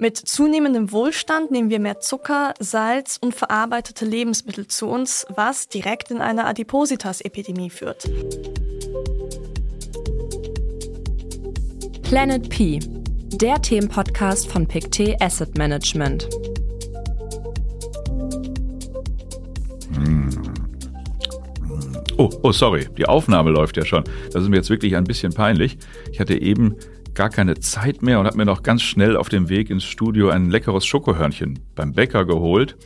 Mit zunehmendem Wohlstand nehmen wir mehr Zucker, Salz und verarbeitete Lebensmittel zu uns, was direkt in eine Adipositas-Epidemie führt. Planet P, der Themenpodcast von PicT Asset Management. Oh, oh, sorry, die Aufnahme läuft ja schon. Das ist mir jetzt wirklich ein bisschen peinlich. Ich hatte eben gar keine Zeit mehr und habe mir noch ganz schnell auf dem Weg ins Studio ein leckeres Schokohörnchen beim Bäcker geholt.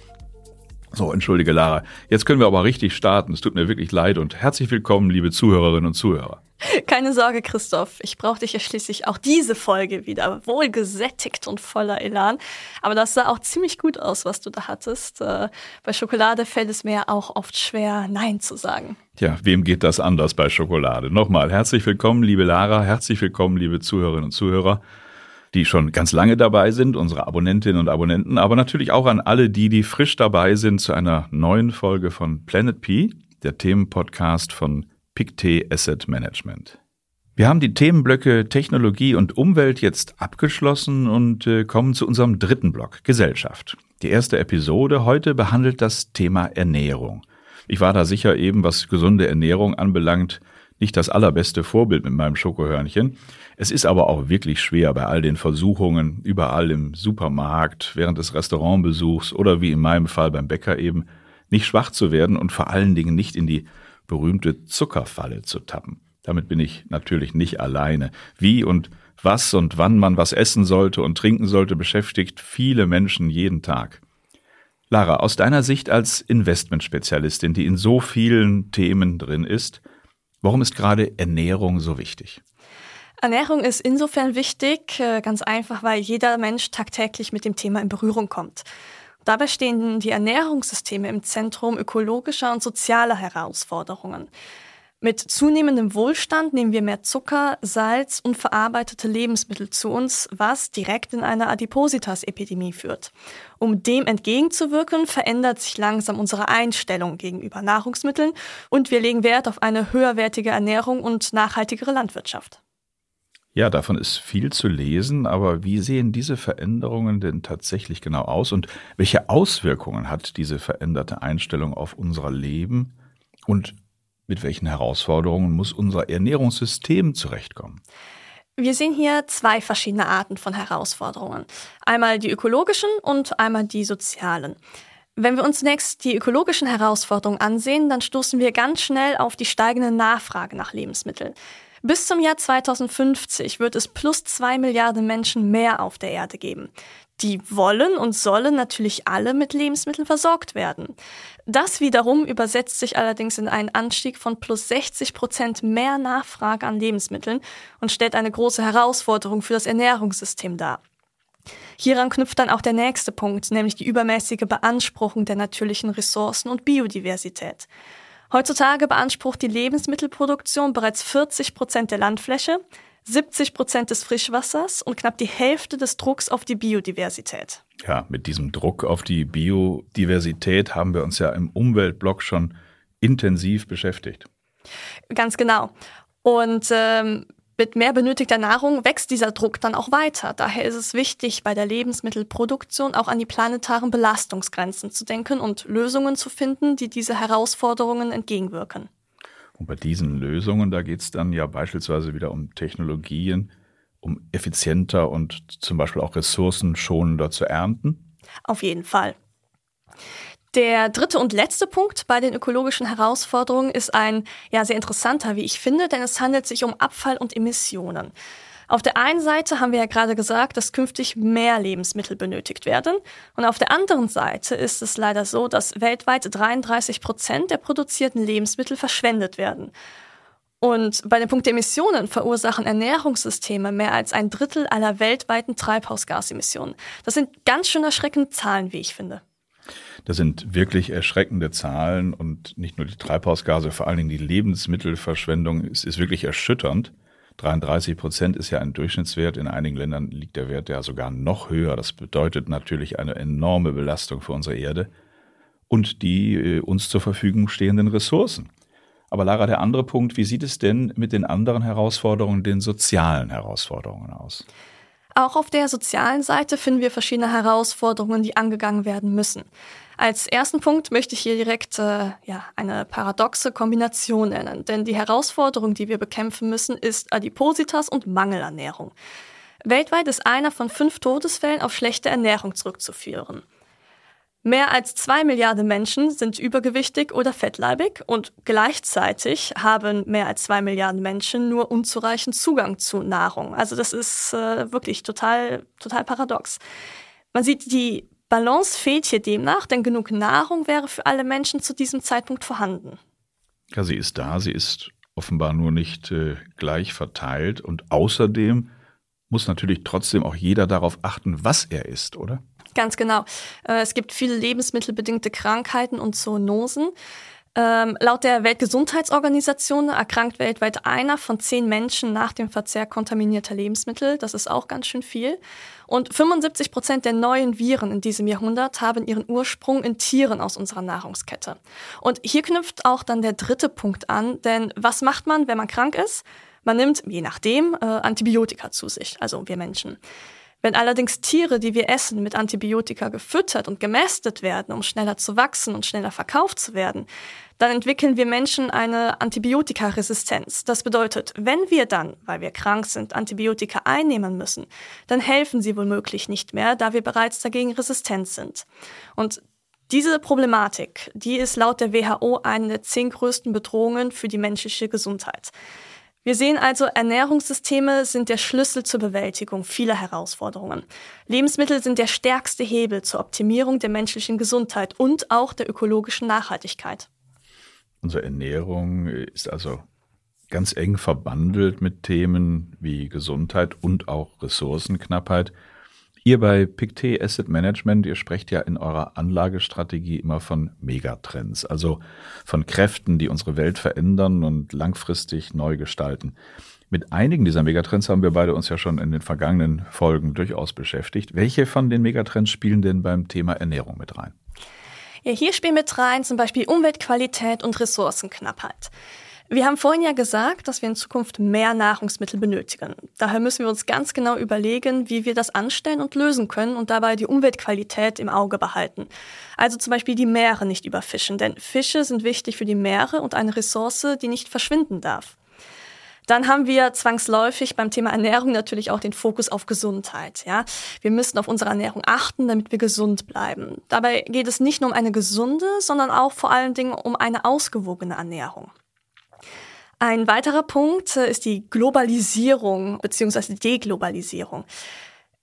So, entschuldige Lara. Jetzt können wir aber richtig starten. Es tut mir wirklich leid und herzlich willkommen, liebe Zuhörerinnen und Zuhörer. Keine Sorge, Christoph. Ich brauche dich ja schließlich auch diese Folge wieder wohlgesättigt und voller Elan. Aber das sah auch ziemlich gut aus, was du da hattest. Äh, bei Schokolade fällt es mir auch oft schwer, Nein zu sagen. Tja, wem geht das anders bei Schokolade? Nochmal, herzlich willkommen, liebe Lara. Herzlich willkommen, liebe Zuhörerinnen und Zuhörer die schon ganz lange dabei sind, unsere Abonnentinnen und Abonnenten, aber natürlich auch an alle die, die frisch dabei sind zu einer neuen Folge von Planet P, der Themenpodcast von PICT Asset Management. Wir haben die Themenblöcke Technologie und Umwelt jetzt abgeschlossen und äh, kommen zu unserem dritten Block, Gesellschaft. Die erste Episode heute behandelt das Thema Ernährung. Ich war da sicher eben, was gesunde Ernährung anbelangt, nicht das allerbeste Vorbild mit meinem Schokohörnchen. Es ist aber auch wirklich schwer bei all den Versuchungen, überall im Supermarkt, während des Restaurantbesuchs oder wie in meinem Fall beim Bäcker eben, nicht schwach zu werden und vor allen Dingen nicht in die berühmte Zuckerfalle zu tappen. Damit bin ich natürlich nicht alleine. Wie und was und wann man was essen sollte und trinken sollte, beschäftigt viele Menschen jeden Tag. Lara, aus deiner Sicht als Investmentspezialistin, die in so vielen Themen drin ist, warum ist gerade Ernährung so wichtig? Ernährung ist insofern wichtig, äh, ganz einfach, weil jeder Mensch tagtäglich mit dem Thema in Berührung kommt. Dabei stehen die Ernährungssysteme im Zentrum ökologischer und sozialer Herausforderungen. Mit zunehmendem Wohlstand nehmen wir mehr Zucker, Salz und verarbeitete Lebensmittel zu uns, was direkt in eine Adipositas-Epidemie führt. Um dem entgegenzuwirken, verändert sich langsam unsere Einstellung gegenüber Nahrungsmitteln und wir legen Wert auf eine höherwertige Ernährung und nachhaltigere Landwirtschaft. Ja, davon ist viel zu lesen, aber wie sehen diese Veränderungen denn tatsächlich genau aus und welche Auswirkungen hat diese veränderte Einstellung auf unser Leben und mit welchen Herausforderungen muss unser Ernährungssystem zurechtkommen? Wir sehen hier zwei verschiedene Arten von Herausforderungen. Einmal die ökologischen und einmal die sozialen. Wenn wir uns zunächst die ökologischen Herausforderungen ansehen, dann stoßen wir ganz schnell auf die steigende Nachfrage nach Lebensmitteln. Bis zum Jahr 2050 wird es plus zwei Milliarden Menschen mehr auf der Erde geben. Die wollen und sollen natürlich alle mit Lebensmitteln versorgt werden. Das wiederum übersetzt sich allerdings in einen Anstieg von plus 60 Prozent mehr Nachfrage an Lebensmitteln und stellt eine große Herausforderung für das Ernährungssystem dar. Hieran knüpft dann auch der nächste Punkt, nämlich die übermäßige Beanspruchung der natürlichen Ressourcen und Biodiversität. Heutzutage beansprucht die Lebensmittelproduktion bereits 40 Prozent der Landfläche, 70 Prozent des Frischwassers und knapp die Hälfte des Drucks auf die Biodiversität. Ja, mit diesem Druck auf die Biodiversität haben wir uns ja im Umweltblock schon intensiv beschäftigt. Ganz genau. Und ähm, mit mehr benötigter Nahrung wächst dieser Druck dann auch weiter. Daher ist es wichtig, bei der Lebensmittelproduktion auch an die planetaren Belastungsgrenzen zu denken und Lösungen zu finden, die diese Herausforderungen entgegenwirken. Und bei diesen Lösungen, da geht es dann ja beispielsweise wieder um Technologien, um effizienter und zum Beispiel auch ressourcenschonender zu ernten? Auf jeden Fall. Der dritte und letzte Punkt bei den ökologischen Herausforderungen ist ein ja sehr interessanter, wie ich finde, denn es handelt sich um Abfall und Emissionen. Auf der einen Seite haben wir ja gerade gesagt, dass künftig mehr Lebensmittel benötigt werden. Und auf der anderen Seite ist es leider so, dass weltweit 33 Prozent der produzierten Lebensmittel verschwendet werden. Und bei dem Punkt der Emissionen verursachen Ernährungssysteme mehr als ein Drittel aller weltweiten Treibhausgasemissionen. Das sind ganz schön erschreckende Zahlen, wie ich finde. Das sind wirklich erschreckende Zahlen und nicht nur die Treibhausgase, vor allen Dingen die Lebensmittelverschwendung ist, ist wirklich erschütternd. 33 Prozent ist ja ein Durchschnittswert. In einigen Ländern liegt der Wert ja sogar noch höher. Das bedeutet natürlich eine enorme Belastung für unsere Erde und die äh, uns zur Verfügung stehenden Ressourcen. Aber Lara, der andere Punkt, wie sieht es denn mit den anderen Herausforderungen, den sozialen Herausforderungen aus? Auch auf der sozialen Seite finden wir verschiedene Herausforderungen, die angegangen werden müssen. Als ersten Punkt möchte ich hier direkt äh, ja, eine paradoxe Kombination nennen, denn die Herausforderung, die wir bekämpfen müssen, ist Adipositas und Mangelernährung. Weltweit ist einer von fünf Todesfällen auf schlechte Ernährung zurückzuführen. Mehr als zwei Milliarden Menschen sind übergewichtig oder fettleibig und gleichzeitig haben mehr als zwei Milliarden Menschen nur unzureichend Zugang zu Nahrung. Also das ist äh, wirklich total, total paradox. Man sieht, die Balance fehlt hier demnach, denn genug Nahrung wäre für alle Menschen zu diesem Zeitpunkt vorhanden. Ja, sie ist da, sie ist offenbar nur nicht äh, gleich verteilt und außerdem muss natürlich trotzdem auch jeder darauf achten, was er isst, oder? Ganz genau. Äh, es gibt viele lebensmittelbedingte Krankheiten und Zoonosen. Ähm, laut der Weltgesundheitsorganisation erkrankt weltweit einer von zehn Menschen nach dem Verzehr kontaminierter Lebensmittel. Das ist auch ganz schön viel. Und 75 Prozent der neuen Viren in diesem Jahrhundert haben ihren Ursprung in Tieren aus unserer Nahrungskette. Und hier knüpft auch dann der dritte Punkt an, denn was macht man, wenn man krank ist? Man nimmt, je nachdem, äh, Antibiotika zu sich, also wir Menschen. Wenn allerdings Tiere, die wir essen, mit Antibiotika gefüttert und gemästet werden, um schneller zu wachsen und schneller verkauft zu werden, dann entwickeln wir Menschen eine Antibiotikaresistenz. Das bedeutet, wenn wir dann, weil wir krank sind, Antibiotika einnehmen müssen, dann helfen sie womöglich nicht mehr, da wir bereits dagegen resistent sind. Und diese Problematik, die ist laut der WHO eine der zehn größten Bedrohungen für die menschliche Gesundheit. Wir sehen also, Ernährungssysteme sind der Schlüssel zur Bewältigung vieler Herausforderungen. Lebensmittel sind der stärkste Hebel zur Optimierung der menschlichen Gesundheit und auch der ökologischen Nachhaltigkeit. Unsere Ernährung ist also ganz eng verbandelt mit Themen wie Gesundheit und auch Ressourcenknappheit. Ihr bei Pictet Asset Management, ihr sprecht ja in eurer Anlagestrategie immer von Megatrends, also von Kräften, die unsere Welt verändern und langfristig neu gestalten. Mit einigen dieser Megatrends haben wir beide uns ja schon in den vergangenen Folgen durchaus beschäftigt. Welche von den Megatrends spielen denn beim Thema Ernährung mit rein? Ja, hier spielen mit rein zum Beispiel Umweltqualität und Ressourcenknappheit. Wir haben vorhin ja gesagt, dass wir in Zukunft mehr Nahrungsmittel benötigen. Daher müssen wir uns ganz genau überlegen, wie wir das anstellen und lösen können und dabei die Umweltqualität im Auge behalten. Also zum Beispiel die Meere nicht überfischen, denn Fische sind wichtig für die Meere und eine Ressource, die nicht verschwinden darf. Dann haben wir zwangsläufig beim Thema Ernährung natürlich auch den Fokus auf Gesundheit. Ja, wir müssen auf unsere Ernährung achten, damit wir gesund bleiben. Dabei geht es nicht nur um eine gesunde, sondern auch vor allen Dingen um eine ausgewogene Ernährung. Ein weiterer Punkt äh, ist die Globalisierung bzw. Deglobalisierung.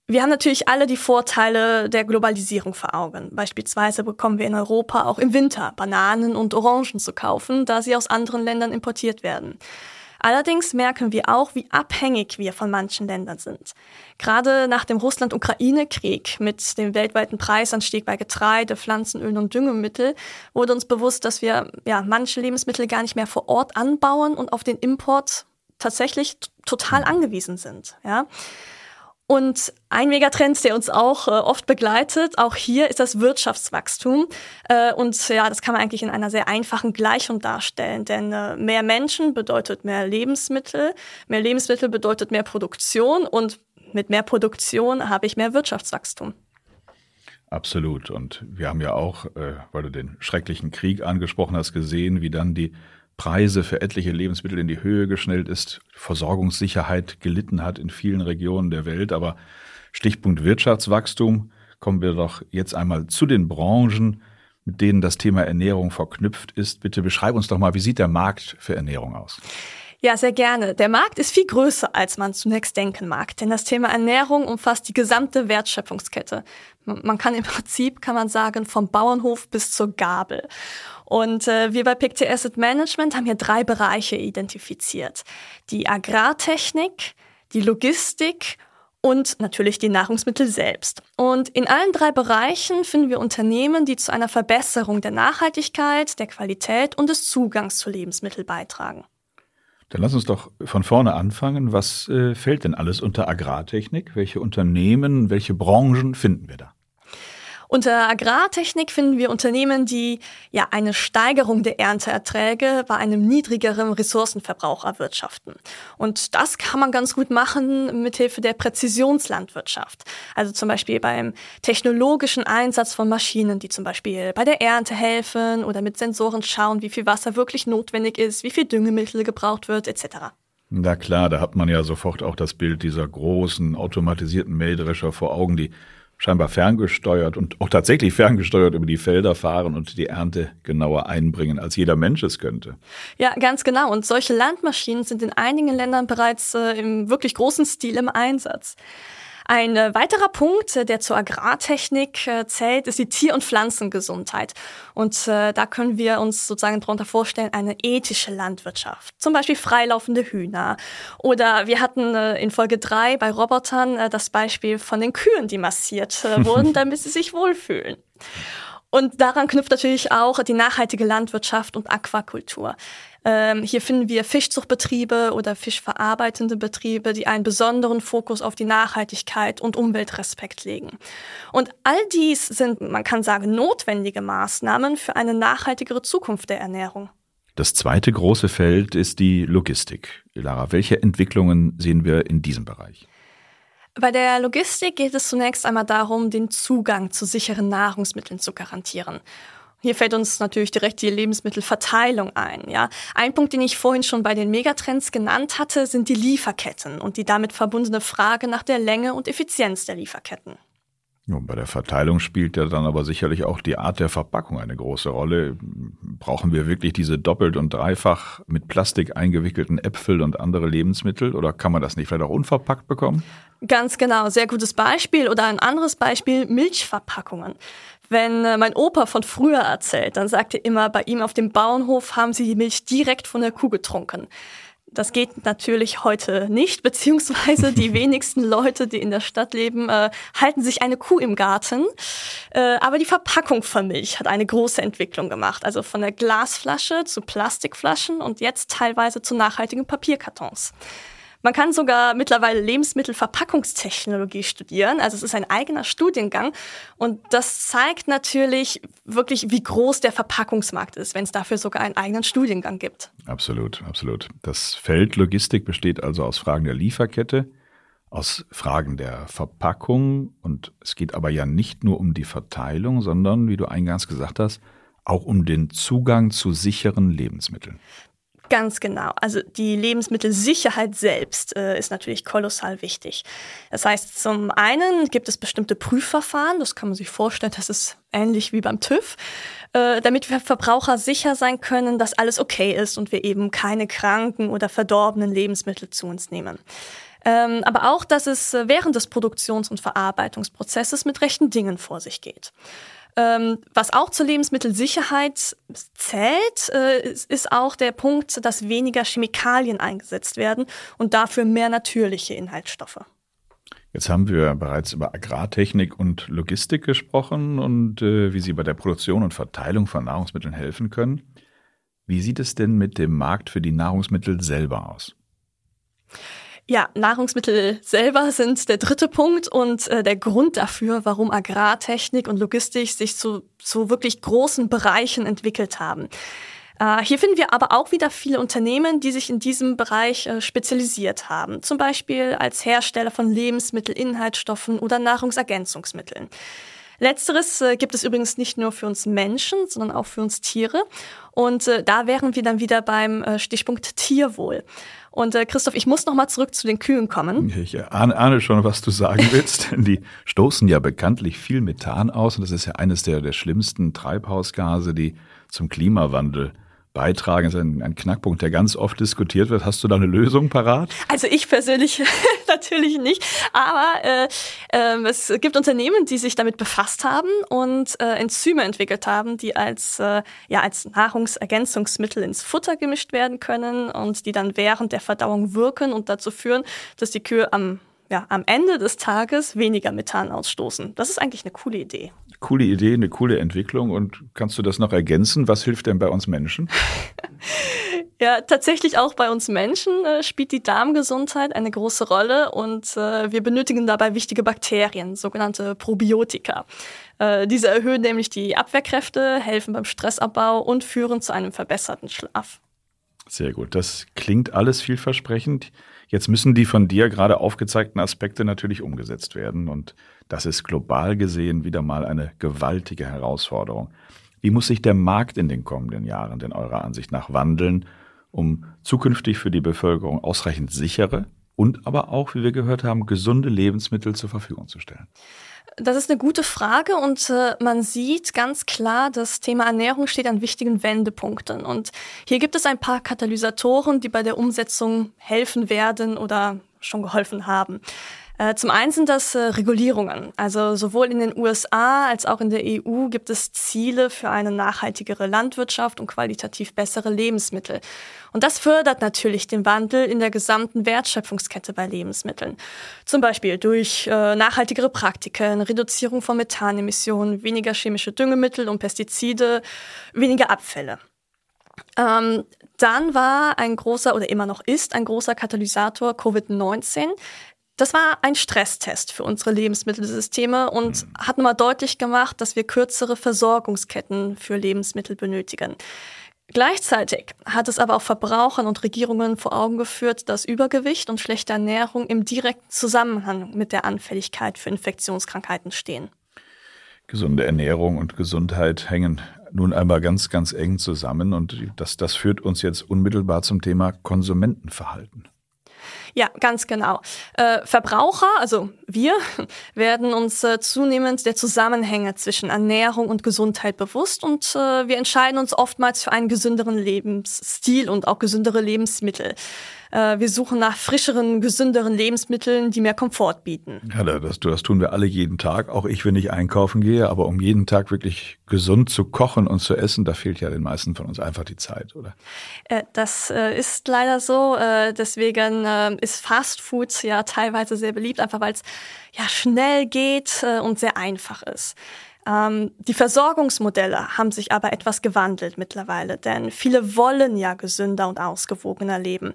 Wir haben natürlich alle die Vorteile der Globalisierung vor Augen. Beispielsweise bekommen wir in Europa auch im Winter Bananen und Orangen zu kaufen, da sie aus anderen Ländern importiert werden. Allerdings merken wir auch, wie abhängig wir von manchen Ländern sind. Gerade nach dem Russland-Ukraine-Krieg mit dem weltweiten Preisanstieg bei Getreide, Pflanzenölen und Düngemittel wurde uns bewusst, dass wir ja manche Lebensmittel gar nicht mehr vor Ort anbauen und auf den Import tatsächlich total angewiesen sind. Ja. Und ein Megatrend, der uns auch äh, oft begleitet, auch hier ist das Wirtschaftswachstum. Äh, und ja, das kann man eigentlich in einer sehr einfachen Gleichung darstellen, denn äh, mehr Menschen bedeutet mehr Lebensmittel, mehr Lebensmittel bedeutet mehr Produktion und mit mehr Produktion habe ich mehr Wirtschaftswachstum. Absolut. Und wir haben ja auch, äh, weil du den schrecklichen Krieg angesprochen hast, gesehen, wie dann die Preise für etliche Lebensmittel in die Höhe geschnellt ist, Versorgungssicherheit gelitten hat in vielen Regionen der Welt. Aber Stichpunkt Wirtschaftswachstum, kommen wir doch jetzt einmal zu den Branchen, mit denen das Thema Ernährung verknüpft ist. Bitte beschreib uns doch mal, wie sieht der Markt für Ernährung aus? Ja, sehr gerne. Der Markt ist viel größer, als man zunächst denken mag, denn das Thema Ernährung umfasst die gesamte Wertschöpfungskette. Man kann im Prinzip, kann man sagen, vom Bauernhof bis zur Gabel. Und äh, wir bei PICT Asset Management haben hier drei Bereiche identifiziert. Die Agrartechnik, die Logistik und natürlich die Nahrungsmittel selbst. Und in allen drei Bereichen finden wir Unternehmen, die zu einer Verbesserung der Nachhaltigkeit, der Qualität und des Zugangs zu Lebensmitteln beitragen. Dann lass uns doch von vorne anfangen. Was äh, fällt denn alles unter Agrartechnik? Welche Unternehmen, welche Branchen finden wir da? Unter Agrartechnik finden wir Unternehmen, die ja eine Steigerung der Ernteerträge bei einem niedrigeren Ressourcenverbrauch erwirtschaften. Und das kann man ganz gut machen mithilfe der Präzisionslandwirtschaft. Also zum Beispiel beim technologischen Einsatz von Maschinen, die zum Beispiel bei der Ernte helfen oder mit Sensoren schauen, wie viel Wasser wirklich notwendig ist, wie viel Düngemittel gebraucht wird, etc. Na klar, da hat man ja sofort auch das Bild dieser großen automatisierten Mähdrescher vor Augen, die scheinbar ferngesteuert und auch tatsächlich ferngesteuert über die Felder fahren und die Ernte genauer einbringen, als jeder Mensch es könnte. Ja, ganz genau. Und solche Landmaschinen sind in einigen Ländern bereits äh, im wirklich großen Stil im Einsatz. Ein äh, weiterer Punkt, äh, der zur Agrartechnik äh, zählt, ist die Tier- und Pflanzengesundheit. Und da können wir uns sozusagen darunter vorstellen, eine ethische Landwirtschaft. Zum Beispiel freilaufende Hühner. Oder wir hatten in Folge drei bei Robotern das Beispiel von den Kühen, die massiert wurden, damit sie sich wohlfühlen. Und daran knüpft natürlich auch die nachhaltige Landwirtschaft und Aquakultur. Ähm, hier finden wir Fischzuchtbetriebe oder fischverarbeitende Betriebe, die einen besonderen Fokus auf die Nachhaltigkeit und Umweltrespekt legen. Und all dies sind, man kann sagen, notwendige Maßnahmen für eine nachhaltigere Zukunft der Ernährung. Das zweite große Feld ist die Logistik. Lara, welche Entwicklungen sehen wir in diesem Bereich? Bei der Logistik geht es zunächst einmal darum, den Zugang zu sicheren Nahrungsmitteln zu garantieren. Hier fällt uns natürlich direkt die Lebensmittelverteilung ein. Ja, ein Punkt, den ich vorhin schon bei den Megatrends genannt hatte, sind die Lieferketten und die damit verbundene Frage nach der Länge und Effizienz der Lieferketten. Ja, bei der Verteilung spielt ja dann aber sicherlich auch die Art der Verpackung eine große Rolle. Brauchen wir wirklich diese doppelt und dreifach mit Plastik eingewickelten Äpfel und andere Lebensmittel oder kann man das nicht vielleicht auch unverpackt bekommen? Ganz genau, sehr gutes Beispiel. Oder ein anderes Beispiel, Milchverpackungen. Wenn äh, mein Opa von früher erzählt, dann sagt er immer, bei ihm auf dem Bauernhof haben sie die Milch direkt von der Kuh getrunken. Das geht natürlich heute nicht, beziehungsweise die wenigsten Leute, die in der Stadt leben, äh, halten sich eine Kuh im Garten. Äh, aber die Verpackung von Milch hat eine große Entwicklung gemacht. Also von der Glasflasche zu Plastikflaschen und jetzt teilweise zu nachhaltigen Papierkartons. Man kann sogar mittlerweile Lebensmittelverpackungstechnologie studieren. Also es ist ein eigener Studiengang. Und das zeigt natürlich wirklich, wie groß der Verpackungsmarkt ist, wenn es dafür sogar einen eigenen Studiengang gibt. Absolut, absolut. Das Feld Logistik besteht also aus Fragen der Lieferkette, aus Fragen der Verpackung. Und es geht aber ja nicht nur um die Verteilung, sondern, wie du eingangs gesagt hast, auch um den Zugang zu sicheren Lebensmitteln. Ganz genau. Also die Lebensmittelsicherheit selbst äh, ist natürlich kolossal wichtig. Das heißt, zum einen gibt es bestimmte Prüfverfahren, das kann man sich vorstellen, das ist ähnlich wie beim TÜV, äh, damit wir Verbraucher sicher sein können, dass alles okay ist und wir eben keine kranken oder verdorbenen Lebensmittel zu uns nehmen. Ähm, aber auch, dass es während des Produktions- und Verarbeitungsprozesses mit rechten Dingen vor sich geht. Ähm, was auch zur Lebensmittelsicherheit zählt, äh, ist auch der Punkt, dass weniger Chemikalien eingesetzt werden und dafür mehr natürliche Inhaltsstoffe. Jetzt haben wir bereits über Agrartechnik und Logistik gesprochen und äh, wie sie bei der Produktion und Verteilung von Nahrungsmitteln helfen können. Wie sieht es denn mit dem Markt für die Nahrungsmittel selber aus? Ja, Nahrungsmittel selber sind der dritte Punkt und äh, der Grund dafür, warum Agrartechnik und Logistik sich zu, zu wirklich großen Bereichen entwickelt haben. Äh, hier finden wir aber auch wieder viele Unternehmen, die sich in diesem Bereich äh, spezialisiert haben, zum Beispiel als Hersteller von Lebensmittelinhaltsstoffen oder Nahrungsergänzungsmitteln. Letzteres äh, gibt es übrigens nicht nur für uns Menschen, sondern auch für uns Tiere. Und äh, da wären wir dann wieder beim äh, Stichpunkt Tierwohl. Und äh, Christoph, ich muss noch mal zurück zu den Kühen kommen. Ich ahne, schon, was du sagen willst. die stoßen ja bekanntlich viel Methan aus und das ist ja eines der, der schlimmsten Treibhausgase, die zum Klimawandel beitragen. Das ist ein, ein, Knackpunkt, der ganz oft diskutiert wird. Hast du da eine Lösung parat? Also ich persönlich natürlich nicht, aber äh, äh, es gibt Unternehmen, die sich damit befasst haben und äh, Enzyme entwickelt haben, die als, äh, ja, als Nahrungsergänzungsmittel ins Futter gemischt werden können und die dann während der Verdauung wirken und dazu führen, dass die Kühe am ja, am Ende des Tages weniger Methan ausstoßen. Das ist eigentlich eine coole Idee. Coole Idee, eine coole Entwicklung. Und kannst du das noch ergänzen? Was hilft denn bei uns Menschen? Ja, tatsächlich auch bei uns Menschen äh, spielt die Darmgesundheit eine große Rolle und äh, wir benötigen dabei wichtige Bakterien, sogenannte Probiotika. Äh, diese erhöhen nämlich die Abwehrkräfte, helfen beim Stressabbau und führen zu einem verbesserten Schlaf. Sehr gut. Das klingt alles vielversprechend. Jetzt müssen die von dir gerade aufgezeigten Aspekte natürlich umgesetzt werden und das ist global gesehen wieder mal eine gewaltige Herausforderung. Wie muss sich der Markt in den kommenden Jahren denn eurer Ansicht nach wandeln, um zukünftig für die Bevölkerung ausreichend sichere und aber auch, wie wir gehört haben, gesunde Lebensmittel zur Verfügung zu stellen? Das ist eine gute Frage und äh, man sieht ganz klar, das Thema Ernährung steht an wichtigen Wendepunkten. Und hier gibt es ein paar Katalysatoren, die bei der Umsetzung helfen werden oder schon geholfen haben. Äh, zum einen sind das äh, Regulierungen. Also sowohl in den USA als auch in der EU gibt es Ziele für eine nachhaltigere Landwirtschaft und qualitativ bessere Lebensmittel. Und das fördert natürlich den Wandel in der gesamten Wertschöpfungskette bei Lebensmitteln. Zum Beispiel durch äh, nachhaltigere Praktiken, Reduzierung von Methanemissionen, weniger chemische Düngemittel und Pestizide, weniger Abfälle. Ähm, dann war ein großer oder immer noch ist ein großer Katalysator Covid-19. Das war ein Stresstest für unsere Lebensmittelsysteme und mhm. hat nochmal deutlich gemacht, dass wir kürzere Versorgungsketten für Lebensmittel benötigen. Gleichzeitig hat es aber auch Verbrauchern und Regierungen vor Augen geführt, dass Übergewicht und schlechte Ernährung im direkten Zusammenhang mit der Anfälligkeit für Infektionskrankheiten stehen. Gesunde Ernährung und Gesundheit hängen nun einmal ganz, ganz eng zusammen und das, das führt uns jetzt unmittelbar zum Thema Konsumentenverhalten. Ja, ganz genau. Äh, Verbraucher, also wir, werden uns äh, zunehmend der Zusammenhänge zwischen Ernährung und Gesundheit bewusst und äh, wir entscheiden uns oftmals für einen gesünderen Lebensstil und auch gesündere Lebensmittel. Äh, wir suchen nach frischeren, gesünderen Lebensmitteln, die mehr Komfort bieten. Ja, das, das tun wir alle jeden Tag, auch ich, wenn ich einkaufen gehe. Aber um jeden Tag wirklich gesund zu kochen und zu essen, da fehlt ja den meisten von uns einfach die Zeit, oder? Äh, das äh, ist leider so. Deswegen ist Fast Food ja teilweise sehr beliebt, einfach weil es ja schnell geht und sehr einfach ist. Ähm, die Versorgungsmodelle haben sich aber etwas gewandelt mittlerweile, denn viele wollen ja gesünder und ausgewogener leben.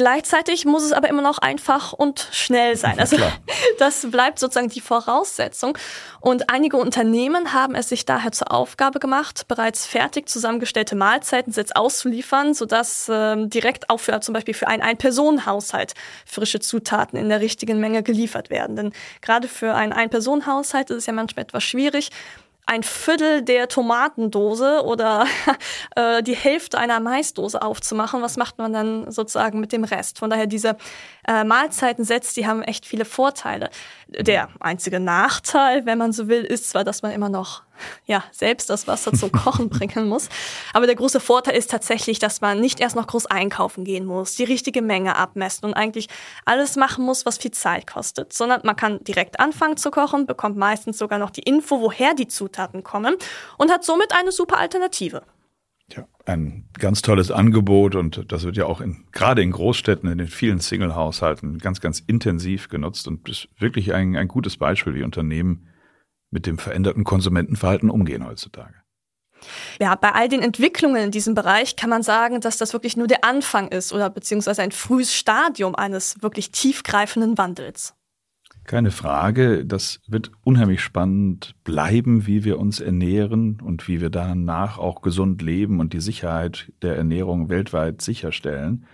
Gleichzeitig muss es aber immer noch einfach und schnell sein. Also das bleibt sozusagen die Voraussetzung. Und einige Unternehmen haben es sich daher zur Aufgabe gemacht, bereits fertig zusammengestellte Mahlzeitensets auszuliefern, sodass ähm, direkt auch für zum Beispiel für einen Ein-Personen-Haushalt frische Zutaten in der richtigen Menge geliefert werden. Denn gerade für einen Ein-Personen-Haushalt ist es ja manchmal etwas schwierig, ein Viertel der Tomatendose oder äh, die Hälfte einer Maisdose aufzumachen. Was macht man dann sozusagen mit dem Rest? Von daher diese äh, Mahlzeitensets, die haben echt viele Vorteile. Der einzige Nachteil, wenn man so will, ist zwar, dass man immer noch ja, selbst das Wasser zum Kochen bringen muss. Aber der große Vorteil ist tatsächlich, dass man nicht erst noch groß einkaufen gehen muss, die richtige Menge abmessen und eigentlich alles machen muss, was viel Zeit kostet, sondern man kann direkt anfangen zu kochen, bekommt meistens sogar noch die Info, woher die Zutaten kommen und hat somit eine super Alternative. Ja, ein ganz tolles Angebot und das wird ja auch in, gerade in Großstädten, in den vielen Single-Haushalten ganz, ganz intensiv genutzt und ist wirklich ein, ein gutes Beispiel, wie Unternehmen mit dem veränderten Konsumentenverhalten umgehen heutzutage. Ja, bei all den Entwicklungen in diesem Bereich kann man sagen, dass das wirklich nur der Anfang ist oder beziehungsweise ein frühes Stadium eines wirklich tiefgreifenden Wandels. Keine Frage, das wird unheimlich spannend bleiben, wie wir uns ernähren und wie wir danach auch gesund leben und die Sicherheit der Ernährung weltweit sicherstellen.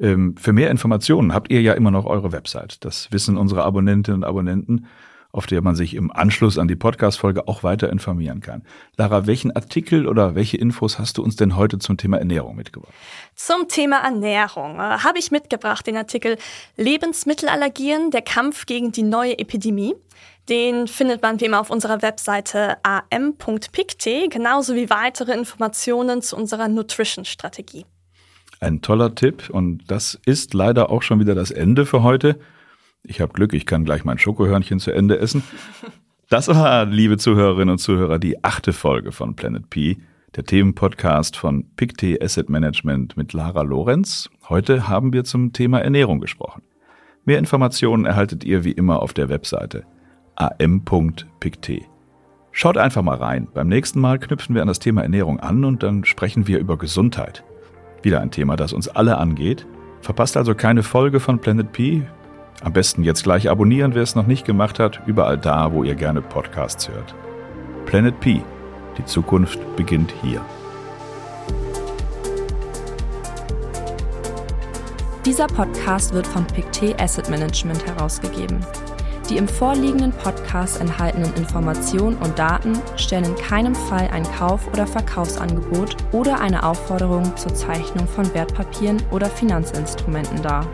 Ähm, für mehr Informationen habt ihr ja immer noch eure Website. Das wissen unsere Abonnentinnen und Abonnenten auf der man sich im Anschluss an die Podcast-Folge auch weiter informieren kann. Lara, welchen Artikel oder welche Infos hast du uns denn heute zum Thema Ernährung mitgebracht? Zum Thema Ernährung äh, habe ich mitgebracht den Artikel Lebensmittelallergien, der Kampf gegen die neue Epidemie. Den findet man wie immer auf unserer Webseite am.pict, genauso wie weitere Informationen zu unserer Nutrition-Strategie. Ein toller Tipp und das ist leider auch schon wieder das Ende für heute. Ich habe Glück, ich kann gleich mein Schokohörnchen zu Ende essen. Das war, liebe Zuhörerinnen und Zuhörer, die achte Folge von Planet P, der Themenpodcast von PICT Asset Management mit Lara Lorenz. Heute haben wir zum Thema Ernährung gesprochen. Mehr Informationen erhaltet ihr wie immer auf der Webseite am.pict. Schaut einfach mal rein. Beim nächsten Mal knüpfen wir an das Thema Ernährung an und dann sprechen wir über Gesundheit. Wieder ein Thema, das uns alle angeht. Verpasst also keine Folge von Planet P. Am besten jetzt gleich abonnieren, wer es noch nicht gemacht hat, überall da, wo ihr gerne Podcasts hört. Planet P. Die Zukunft beginnt hier. Dieser Podcast wird von Pictet Asset Management herausgegeben. Die im vorliegenden Podcast enthaltenen Informationen und Daten stellen in keinem Fall ein Kauf- oder Verkaufsangebot oder eine Aufforderung zur Zeichnung von Wertpapieren oder Finanzinstrumenten dar.